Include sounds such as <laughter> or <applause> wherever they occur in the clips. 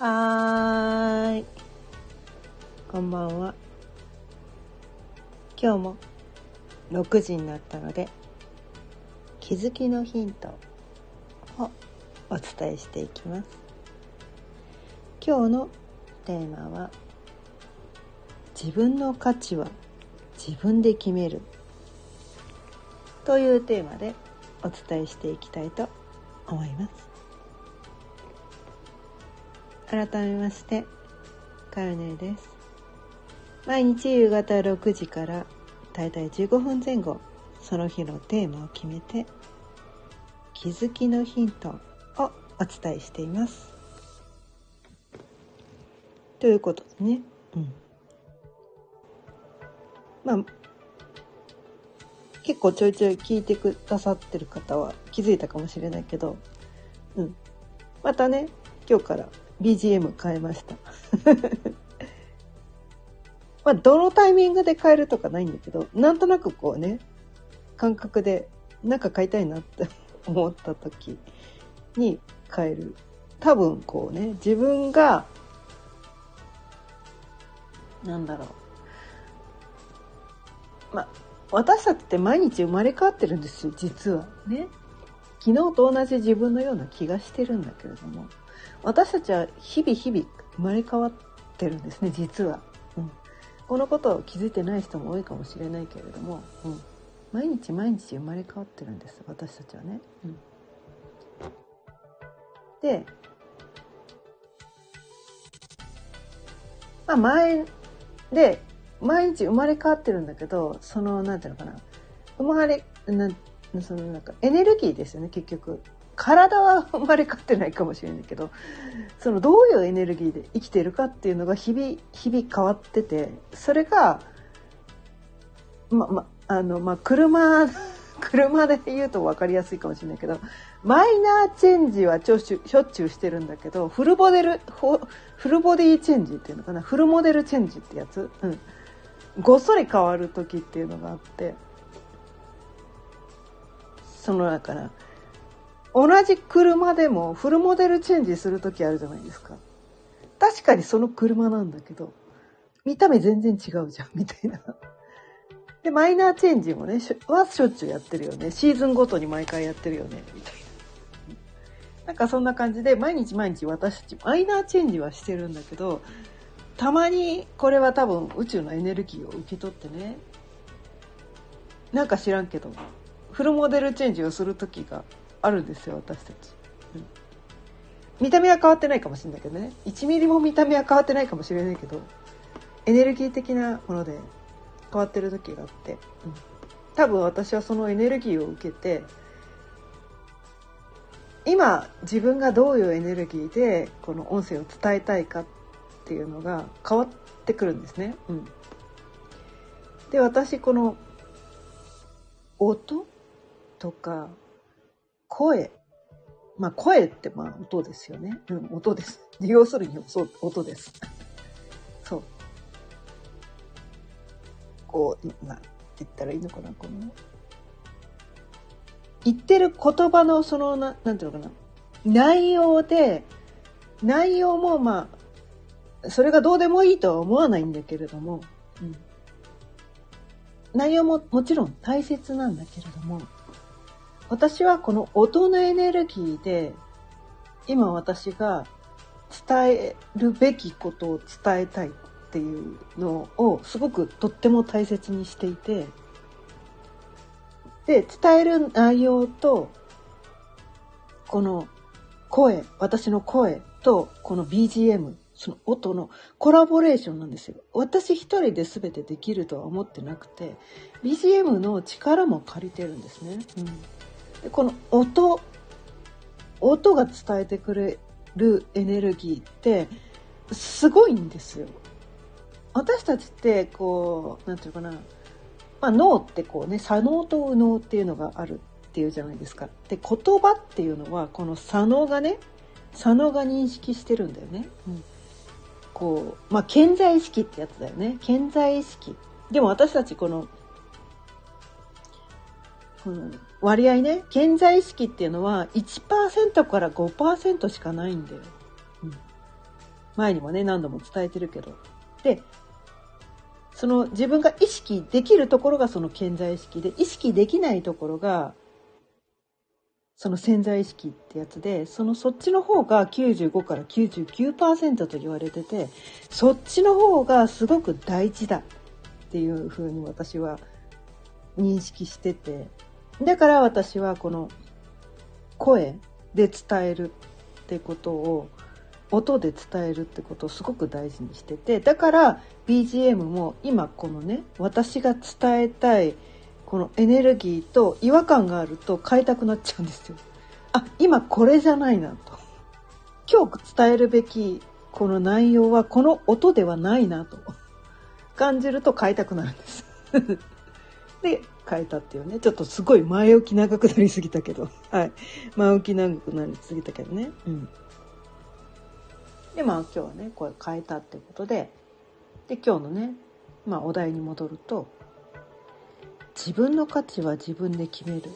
はーい。こんばんは。今日も6時になったので、気づきのヒントをお伝えしていきます。今日のテーマは、自分の価値は自分で決めるというテーマでお伝えしていきたいと思います。改めましてかよねです。毎日夕方6時からだいたい15分前後その日のテーマを決めて気づきのヒントをお伝えしています。ということでね。うん。まあ結構ちょいちょい聞いてくださってる方は気づいたかもしれないけど、うん。またね、今日から BGM 変えました。<laughs> まあ、どのタイミングで変えるとかないんだけど、なんとなくこうね、感覚でなんか買いたいなって <laughs> 思った時に変える。多分こうね、自分が、なんだろう。まあ、私たちって毎日生まれ変わってるんですよ、実は。ね。昨日と同じ自分のような気がしてるんだけれども。私たちは日々日々生まれ変わってるんですね実は、うん、このことを気づいてない人も多いかもしれないけれども、うん、毎日毎日生まれ変わってるんです私たちはね。うん、でまあ前で毎日生まれ変わってるんだけどその何て言うのかな。生まれなそのなんかエネルギーですよね結局。体は生まれ変わってないかもしれないけどそのどういうエネルギーで生きてるかっていうのが日々日々変わっててそれがままあのまあ車 <laughs> 車で言うと分かりやすいかもしれないけどマイナーチェンジはしょっちゅうしてるんだけどフルボデルフルボディチェンジっていうのかな？フルモデルチェンジってやつ、うん、ごっそり変わる時っていうのがあってそのだから同じ車でもフルモデルチェンジする時あるじゃないですか。確かにその車なんだけど、見た目全然違うじゃん、みたいな。で、マイナーチェンジもね、はしょっちゅうやってるよね。シーズンごとに毎回やってるよね、みたいな。なんかそんな感じで、毎日毎日私たちマイナーチェンジはしてるんだけど、たまにこれは多分宇宙のエネルギーを受け取ってね、なんか知らんけど、フルモデルチェンジをする時があるんですよ私たち、うん、見た目は変わってないかもしれないけどね。1ミリも見た目は変わってないかもしれないけどエネルギー的なもので変わってる時があって、うん、多分私はそのエネルギーを受けて今自分がどういうエネルギーでこの音声を伝えたいかっていうのが変わってくるんですね。うん、で私この音とか声。まあ、声ってまあ音ですよね。うん、音です。<laughs> 要するに音です。<laughs> そう。こう、な、言ったらいいのかな、この。言ってる言葉のその、ななんていうのかな。内容で、内容もまあ、それがどうでもいいとは思わないんだけれども、うん、内容ももちろん大切なんだけれども、私はこの音のエネルギーで今私が伝えるべきことを伝えたいっていうのをすごくとっても大切にしていてで伝える内容とこの声私の声とこの BGM その音のコラボレーションなんですよ。私一人で全てできるとは思ってなくて BGM の力も借りてるんですね。うんでこの音音が伝えてくれるエネルギーってすごいんですよ。私たちってこう何て言うかな、まあ、脳ってこうね左脳と右脳っていうのがあるっていうじゃないですか。で言葉っていうのはこの左脳がね左脳が認識してるんだよね。うん、こうまあ健在意識ってやつだよね。健在意識。でも私たちこのうん、割合ね健在意識っていうのは1%から5%しかないんだよ。うん、前にもね、何度も伝えてるけど。で、その自分が意識できるところがその健在意識で、意識できないところが、その潜在意識ってやつで、そのそっちの方が95から99%と言われてて、そっちの方がすごく大事だっていうふうに私は認識してて、だから私はこの声で伝えるってことを音で伝えるってことをすごく大事にしててだから BGM も今このね私が伝えたいこのエネルギーと違和感があると変えたくなっちゃうんですよ。あ今これじゃないなと。今日伝えるべきこの内容はこの音ではないなと感じると変えたくなるんです。<laughs> で変えたっていうねちょっとすごい前置き長くなりすぎたけど <laughs> はい前置き長くなりすぎたけどねうん。でまあ今日はねこれ変えたってことでで今日のね、まあ、お題に戻ると自分の価値は自分で決める。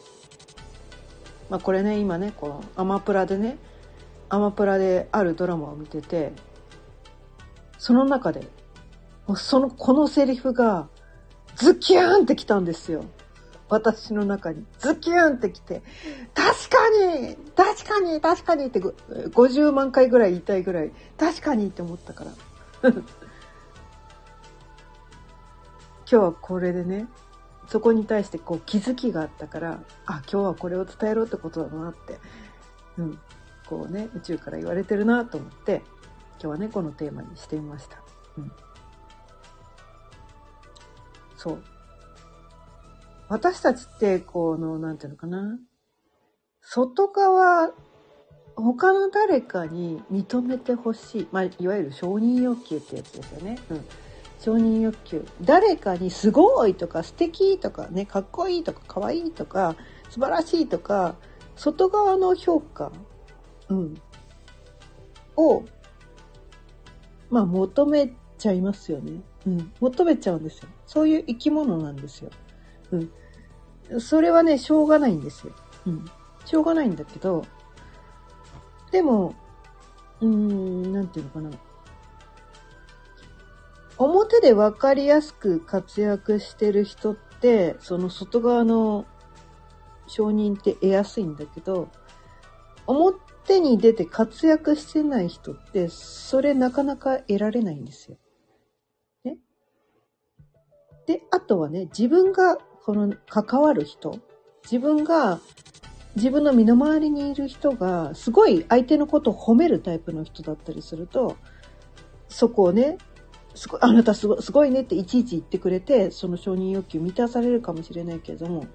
まあ、これね今ねこのアマプラでねアマプラであるドラマを見ててその中でそのこのセリフがズキューンってきたんですよ。私の中にズキュンってきて、確かに確かに確かにって50万回ぐらい言いたいぐらい、確かにって思ったから。<laughs> 今日はこれでね、そこに対してこう気づきがあったから、あ、今日はこれを伝えろってことだなって、うん、こうね、宇宙から言われてるなと思って、今日はね、このテーマにしてみました。うん、そう。私たちって、この、なんていうのかな。外側、他の誰かに認めてほしい。まあ、いわゆる承認欲求ってやつですよね。うん。承認欲求。誰かにすごいとか素敵とかね、かっこいいとか可愛いとか素晴らしいとか、外側の評価、うん、を、まあ求めちゃいますよね。うん。求めちゃうんですよ。そういう生き物なんですよ。うん。それはね、しょうがないんですよ。うん。しょうがないんだけど、でも、うーん、なんていうのかな。表で分かりやすく活躍してる人って、その外側の承認って得やすいんだけど、表に出て活躍してない人って、それなかなか得られないんですよ。ね。で、あとはね、自分がこの関わる人、自分が、自分の身の回りにいる人が、すごい相手のことを褒めるタイプの人だったりすると、そこをね、すご、あなたすごすごいねっていちいち言ってくれて、その承認欲求満たされるかもしれないけれども、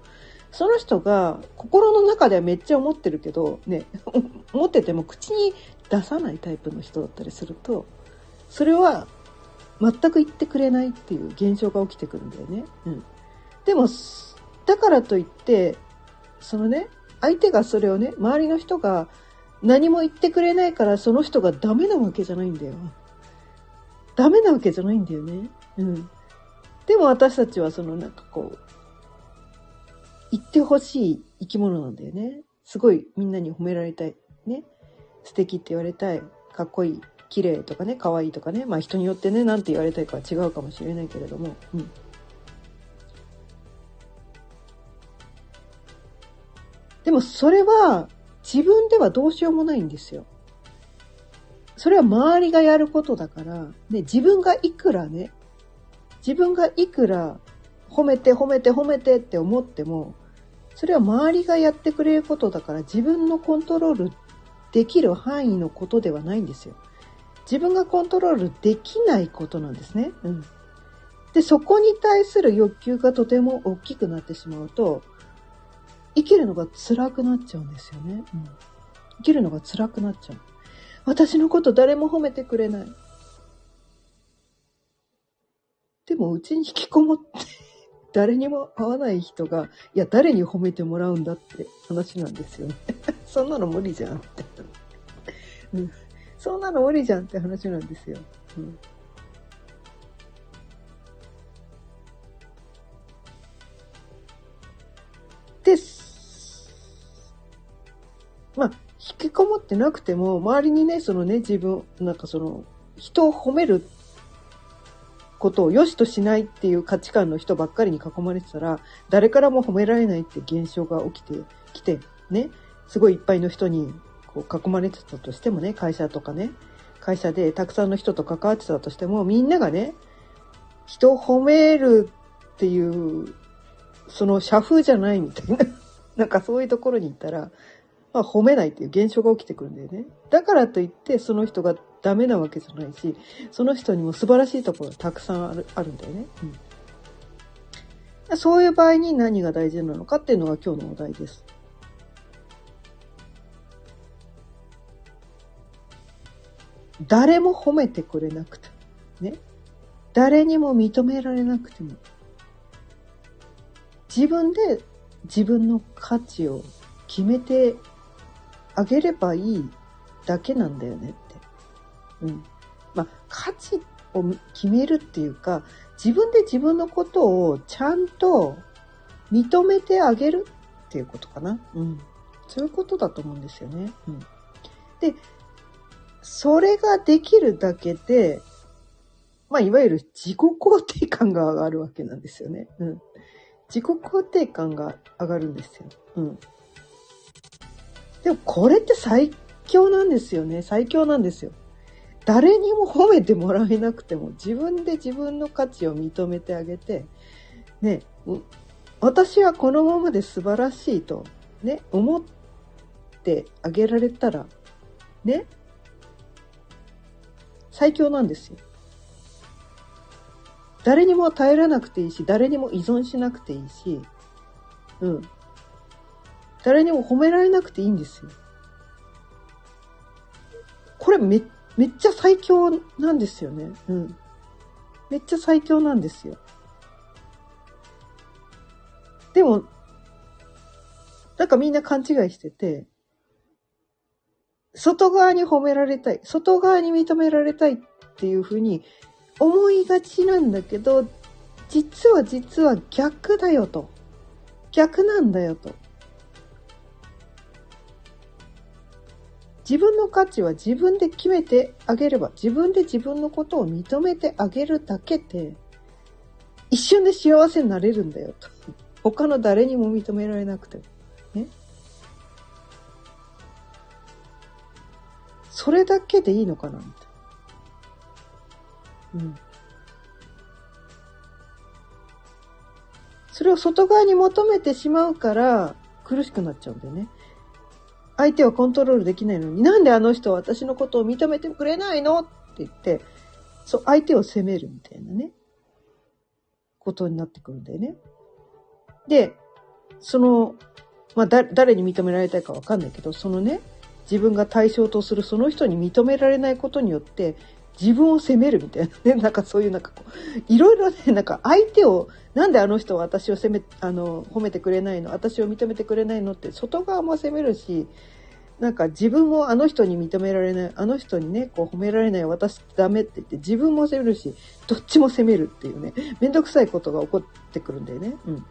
その人が心の中ではめっちゃ思ってるけど、ね、<laughs> 思ってても口に出さないタイプの人だったりすると、それは全く言ってくれないっていう現象が起きてくるんだよね。うん。でも、だからといって、そのね、相手がそれをね、周りの人が何も言ってくれないからその人がダメなわけじゃないんだよ。ダメなわけじゃないんだよね。うん。でも私たちはそのなんかこう、言ってほしい生き物なんだよね。すごいみんなに褒められたい。ね。素敵って言われたい。かっこいい。綺麗とかね、可愛いとかね。まあ人によってね、なんて言われたいかは違うかもしれないけれども。うん。でもそれは自分ではどうしようもないんですよ。それは周りがやることだから、ね、自分がいくらね、自分がいくら褒めて褒めて褒めてって思っても、それは周りがやってくれることだから自分のコントロールできる範囲のことではないんですよ。自分がコントロールできないことなんですね。うん。で、そこに対する欲求がとても大きくなってしまうと、生きるのが辛くなっちゃうんですよね。うん、生きるのが辛くなっちゃう。私のこと誰も褒めてくれない。でもうちに引きこもって誰にも会わない人が、いや、誰に褒めてもらうんだって話なんですよね。<laughs> そんなの無理じゃんって。うん、そんなの無理じゃんって話なんですよ。うんです。まあ、引きこもってなくても、周りにね、そのね、自分、なんかその、人を褒めることを良しとしないっていう価値観の人ばっかりに囲まれてたら、誰からも褒められないって現象が起きてきて、ね、すごいいっぱいの人にこう囲まれてたとしてもね、会社とかね、会社でたくさんの人と関わってたとしても、みんながね、人を褒めるっていう、その社風じゃないみたいな。<laughs> なんかそういうところに行ったら、まあ、褒めないっていう現象が起きてくるんだよね。だからといってその人がダメなわけじゃないし、その人にも素晴らしいところがたくさんあるあるんだよね。うん、そういう場合に何が大事なのかっていうのが今日のお題です。誰も褒めてくれなくてね。誰にも認められなくても、自分で自分の価値を決めてあげればいいだけなんだよねって。うん。まあ、価値を決めるっていうか、自分で自分のことをちゃんと認めてあげるっていうことかな。うん。そういうことだと思うんですよね。うん。で、それができるだけで、まあ、いわゆる自己肯定感が上がるわけなんですよね。うん。自己肯定感が上がるんですよ。うん。でもこれって最強なんですよね。最強なんですよ。誰にも褒めてもらえなくても自分で自分の価値を認めてあげて、ね、私はこのままで素晴らしいと、ね、思ってあげられたら、ね、最強なんですよ。誰にも頼らなくていいし、誰にも依存しなくていいし、うん。誰にも褒められなくていいんですよ。これめ、めっちゃ最強なんですよね。うん。めっちゃ最強なんですよ。でも、なんかみんな勘違いしてて、外側に褒められたい、外側に認められたいっていうふうに思いがちなんだけど、実は実は逆だよと。逆なんだよと。自分の価値は自分で決めてあげれば、自分で自分のことを認めてあげるだけで、一瞬で幸せになれるんだよと。他の誰にも認められなくても。ね。それだけでいいのかなみたいな。うん。それを外側に求めてしまうから苦しくなっちゃうんだよね。相手はコントロールできないのに、なんであの人は私のことを認めてくれないのって言って、そう、相手を責めるみたいなね、ことになってくるんだよね。で、その、まあ、だ、誰に認められたいかわかんないけど、そのね、自分が対象とするその人に認められないことによって、自分を責めるみたいなね、<laughs> なんかそういうなんかこう、いろいろね、なんか相手を、なんであの人は私を責め、あの、褒めてくれないの私を認めてくれないのって外側も責めるし、なんか自分もあの人に認められない、あの人にね、こう褒められない私ダメって言って自分も責めるし、どっちも責めるっていうね、めんどくさいことが起こってくるんだよね。うん。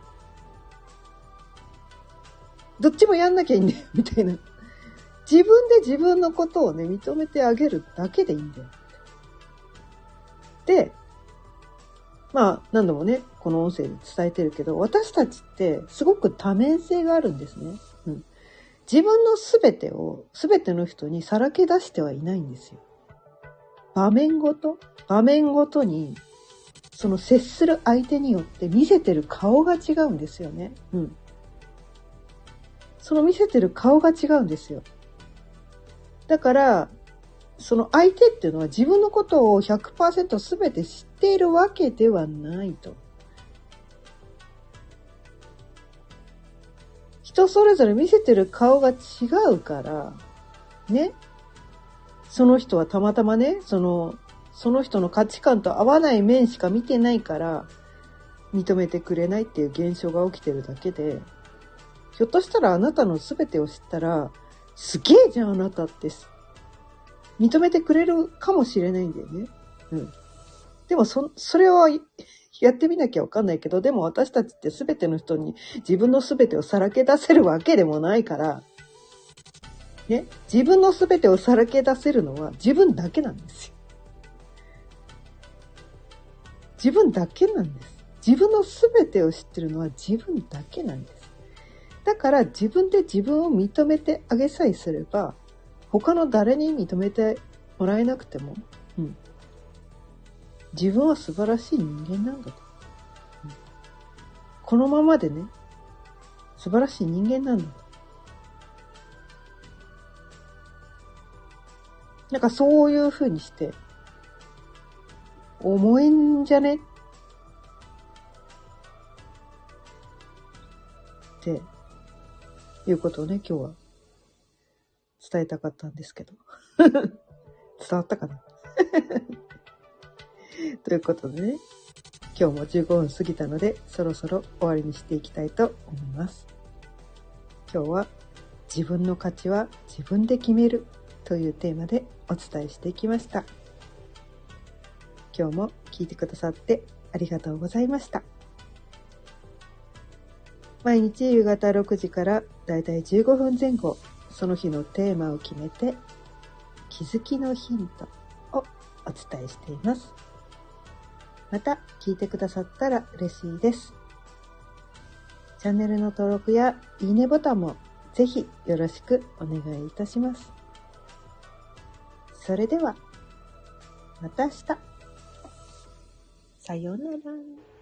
どっちもやんなきゃいいんだよ、みたいな。自分で自分のことをね、認めてあげるだけでいいんだよ。で、まあ何度もね、この音声で伝えてるけど、私たちってすごく多面性があるんですね。うん。自分の全てを全ての人にさらけ出してはいないんですよ。場面ごと、場面ごとに、その接する相手によって見せてる顔が違うんですよね。うん。その見せてる顔が違うんですよ。だから、その相手っていうのは自分のことを100%全て知っているわけではないと。人それぞれ見せてる顔が違うから、ね。その人はたまたまね、その、その人の価値観と合わない面しか見てないから、認めてくれないっていう現象が起きてるだけで、ひょっとしたらあなたの全てを知ったら、すげえじゃんあなたって認めてくれるかもしれないんだよね。うん。でもそ、それはやってみなきゃわかんないけど、でも私たちって全ての人に自分の全てをさらけ出せるわけでもないから、ね、自分の全てをさらけ出せるのは自分だけなんですよ。自分だけなんです。自分の全てを知ってるのは自分だけなんです。だから自分で自分を認めてあげさえすれば、他の誰に認めてもらえなくても、うん、自分は素晴らしい人間なんだと。うん、このままでね、素晴らしい人間なんだと。なんかそういう風にして、思えんじゃね？っていうことをね、今日は伝えたかったんですけど。<laughs> 伝わったかな？<laughs> ということでね、今日も15分過ぎたので、そろそろ終わりにしていきたいと思います。今日は自分の価値は自分で決めるというテーマでお伝えしていきました。今日も聞いてくださってありがとうございました。毎日夕方6時からだいたい15分前後、その日のテーマを決めて気づきのヒントをお伝えしています。また聞いてくださったら嬉しいです。チャンネルの登録やいいねボタンもぜひよろしくお願いいたします。それでは、また明日。さようなら。